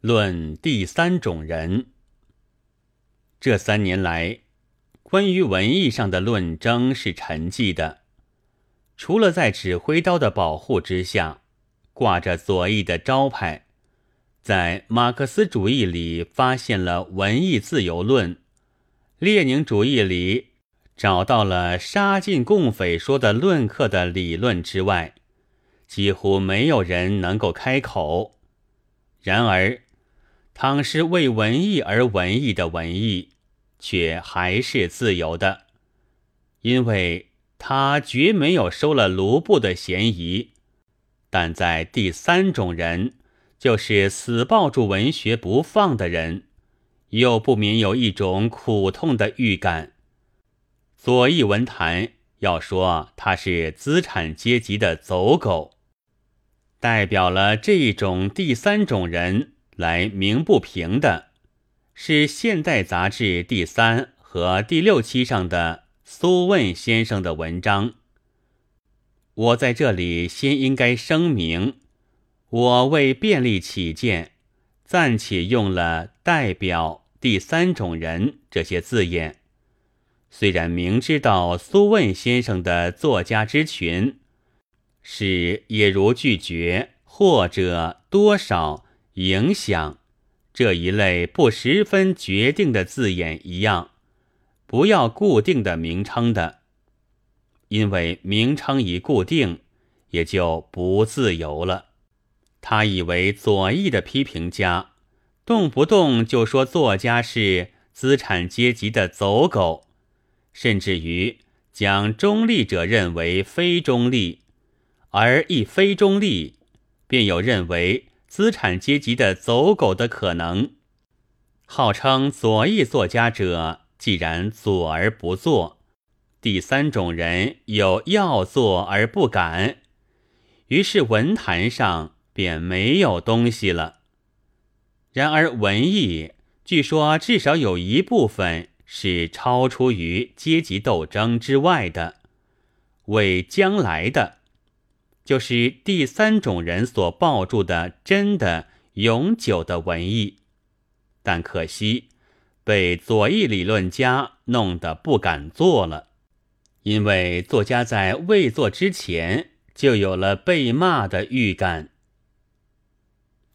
论第三种人。这三年来，关于文艺上的论争是沉寂的，除了在指挥刀的保护之下，挂着左翼的招牌，在马克思主义里发现了文艺自由论，列宁主义里找到了杀尽共匪说的论客的理论之外。几乎没有人能够开口。然而，倘是为文艺而文艺的文艺，却还是自由的，因为他绝没有收了卢布的嫌疑。但在第三种人，就是死抱住文学不放的人，又不免有一种苦痛的预感。左翼文坛要说他是资产阶级的走狗。代表了这一种第三种人来鸣不平的，是《现代》杂志第三和第六期上的苏问先生的文章。我在这里先应该声明，我为便利起见，暂且用了“代表第三种人”这些字眼。虽然明知道苏问先生的作家之群。是也如拒绝或者多少影响这一类不十分决定的字眼一样，不要固定的名称的，因为名称一固定，也就不自由了。他以为左翼的批评家动不动就说作家是资产阶级的走狗，甚至于将中立者认为非中立。而一非中立，便有认为资产阶级的走狗的可能。号称左翼作家者，既然左而不做，第三种人有要做而不敢，于是文坛上便没有东西了。然而文艺，据说至少有一部分是超出于阶级斗争之外的，为将来的。就是第三种人所抱住的真的永久的文艺，但可惜被左翼理论家弄得不敢做了，因为作家在未做之前就有了被骂的预感。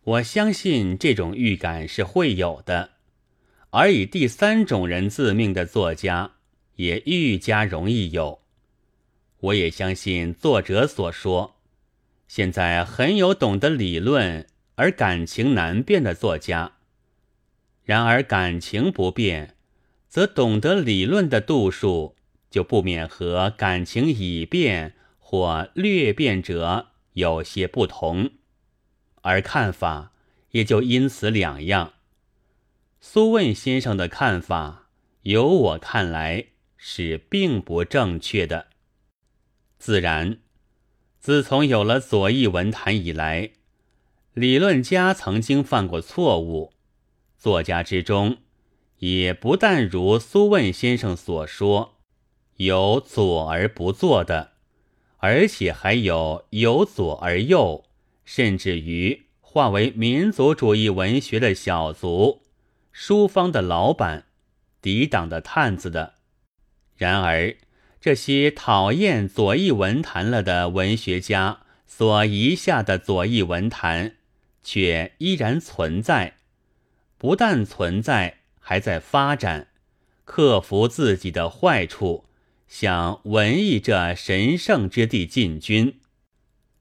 我相信这种预感是会有的，而以第三种人自命的作家也愈加容易有。我也相信作者所说。现在很有懂得理论而感情难变的作家，然而感情不变，则懂得理论的度数就不免和感情已变或略变者有些不同，而看法也就因此两样。苏问先生的看法，由我看来是并不正确的，自然。自从有了左翼文坛以来，理论家曾经犯过错误，作家之中也不但如苏问先生所说，有左而不做的，而且还有有左而右，甚至于化为民族主义文学的小卒、书坊的老板、抵挡的探子的。然而。这些讨厌左翼文坛了的文学家所遗下的左翼文坛，却依然存在，不但存在，还在发展，克服自己的坏处，向文艺这神圣之地进军。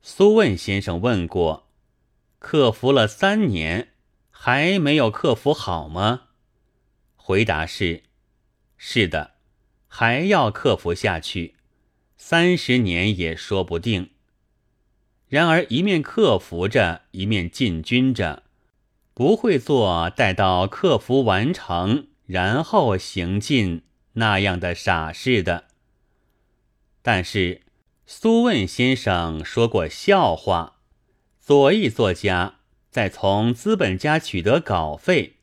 苏问先生问过：“克服了三年，还没有克服好吗？”回答是：“是的。”还要克服下去，三十年也说不定。然而一面克服着，一面进军着，不会做待到克服完成然后行进那样的傻事的。但是苏问先生说过笑话：左翼作家在从资本家取得稿费。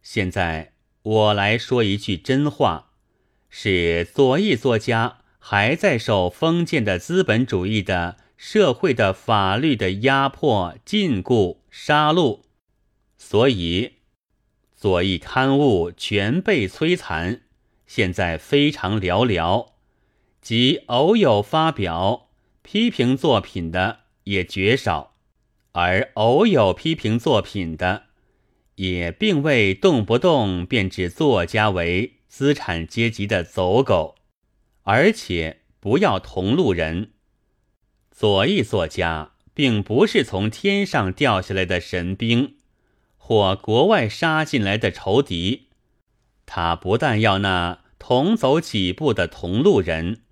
现在我来说一句真话。是左翼作家还在受封建的资本主义的社会的法律的压迫、禁锢、杀戮，所以左翼刊物全被摧残，现在非常寥寥，即偶有发表批评作品的也绝少，而偶有批评作品的，也并未动不动便指作家为资产阶级的走狗，而且不要同路人。左翼作家并不是从天上掉下来的神兵。或国外杀进来的仇敌，他不但要那同走几步的同路人，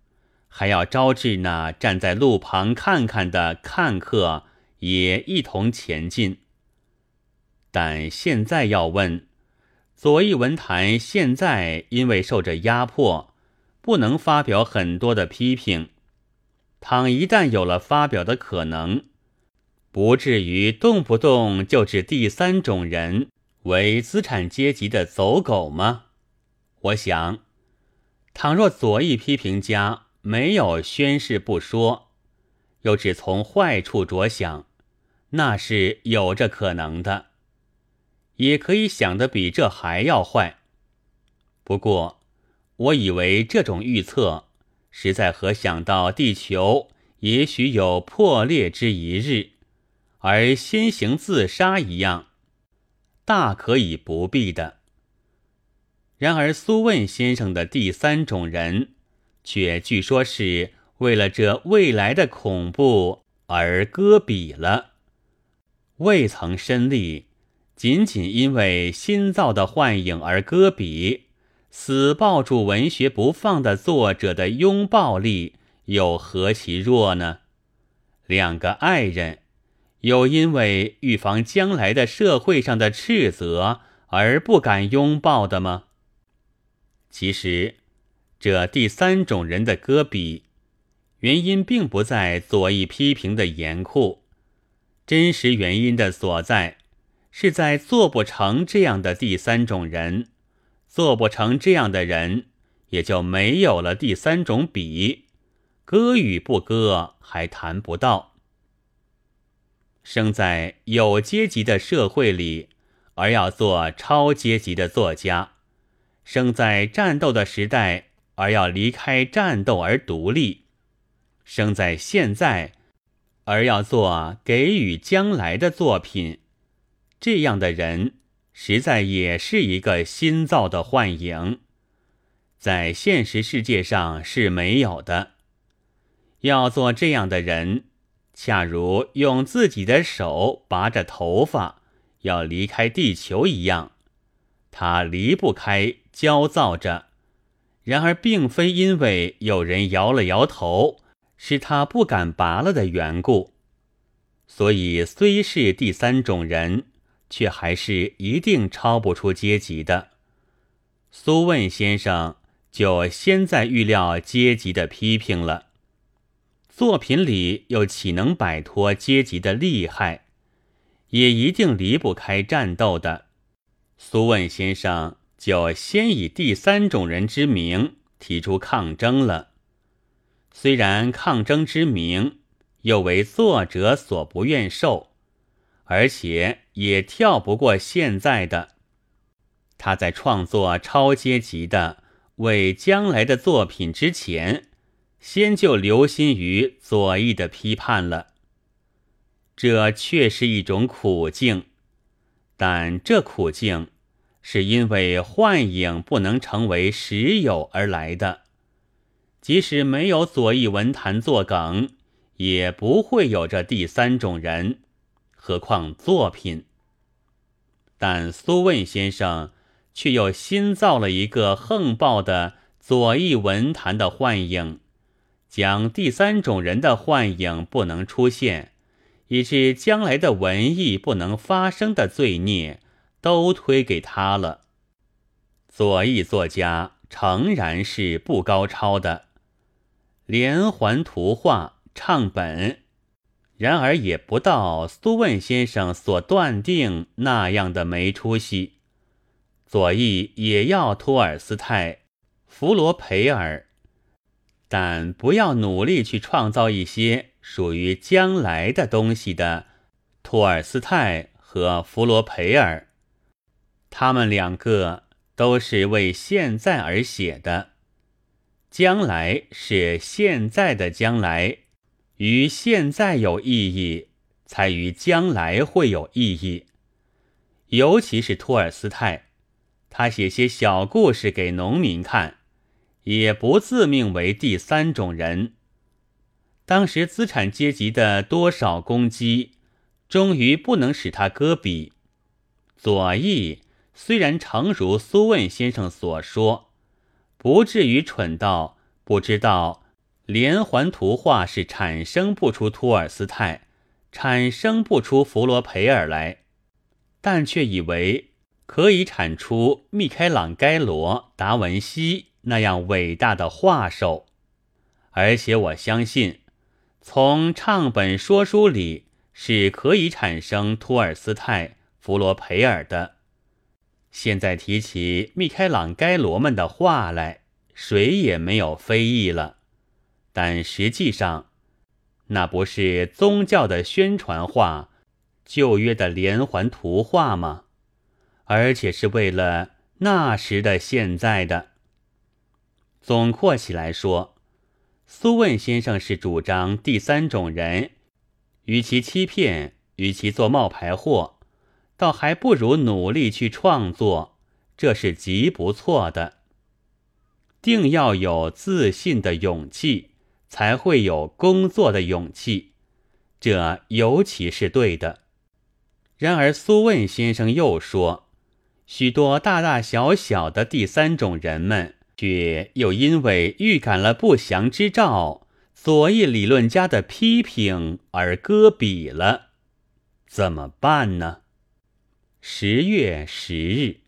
还要招致那站在路旁看看的看客也一同前进。但现在要问，左翼文坛现在因为受着压迫，不能发表很多的批评。倘一旦有了发表的可能，不至于动不动就指第三种人为资产阶级的走狗吗？我想，倘若左翼批评家没有宣誓不说，又只从坏处着想，那是有着可能的，也可以想得比这还要坏。不过，我以为这种预测，实在和想到地球也许有破裂之一日。而先行自杀一样，大可以不必的。然而苏问先生的第三种人，却据说是为了这未来的恐怖而搁笔了，未曾身历，仅仅因为新造的幻影而搁笔，死抱住文学不放的作者的拥抱力又何其弱呢？两个爱人。有因为预防将来的社会上的斥责而不敢拥抱的吗？其实，这第三种人的戈壁，原因并不在左翼批评的严酷，真实原因的所在，是在做不成这样的第三种人，做不成这样的人，也就没有了第三种比，割与不割还谈不到。生在有阶级的社会里，而要做超阶级的作家；生在战斗的时代，而要离开战斗而独立；生在现在，而要做给予将来的作品。这样的人，实在也是一个新造的幻影，在现实世界上是没有的。要做这样的人。恰如用自己的手拔着头发要离开地球一样，他离不开，焦躁着。然而，并非因为有人摇了摇头，使他不敢拔了的缘故。所以，虽是第三种人，却还是一定超不出阶级的。苏问先生就先在预料阶级的批评了。作品里又岂能摆脱阶级的厉害？也一定离不开战斗的。苏问先生就先以第三种人之名提出抗争了。虽然抗争之名又为作者所不愿受，而且也跳不过现在的。他在创作超阶级的为将来的作品之前。先就留心于左翼的批判了，这却是一种苦境，但这苦境是因为幻影不能成为实有而来的。即使没有左翼文坛作梗，也不会有这第三种人，何况作品。但苏问先生却又新造了一个横暴的左翼文坛的幻影。将第三种人的幻影不能出现，以致将来的文艺不能发生的罪孽，都推给他了。左翼作家诚然是不高超的，连环图画唱本，然而也不到苏问先生所断定那样的没出息。左翼也要托尔斯泰、弗罗培尔。但不要努力去创造一些属于将来的东西的托尔斯泰和弗罗培尔，他们两个都是为现在而写的。将来是现在的将来，于现在有意义，才于将来会有意义。尤其是托尔斯泰，他写些小故事给农民看，也不自命为第三种人。当时资产阶级的多少攻击，终于不能使他搁笔。左翼虽然诚如苏问先生所说。不至于蠢到不知道连环图画是产生不出托尔斯泰、产生不出弗罗培尔来，但却以为可以产出密开朗该罗、达文西那样伟大的画手。而且我相信，从唱本说书里是可以产生托尔斯泰、弗罗培尔的。现在提起密开朗该罗们的画来，谁也没有非议了。但实际上，那不是宗教的宣传画、旧约的连环图画吗？而且是为了那时的现在的。总括起来说，苏问先生是主张第三种人，与其欺骗，与其做冒牌货。倒还不如努力去创作，这是极不错的。定要有自信的勇气，才会有工作的勇气，这尤其是对的。然而苏问先生又说，许多大大小小的第三种人们，却又因为预感了不祥之兆，左翼理论家的批评而搁笔了，怎么办呢？十月十日。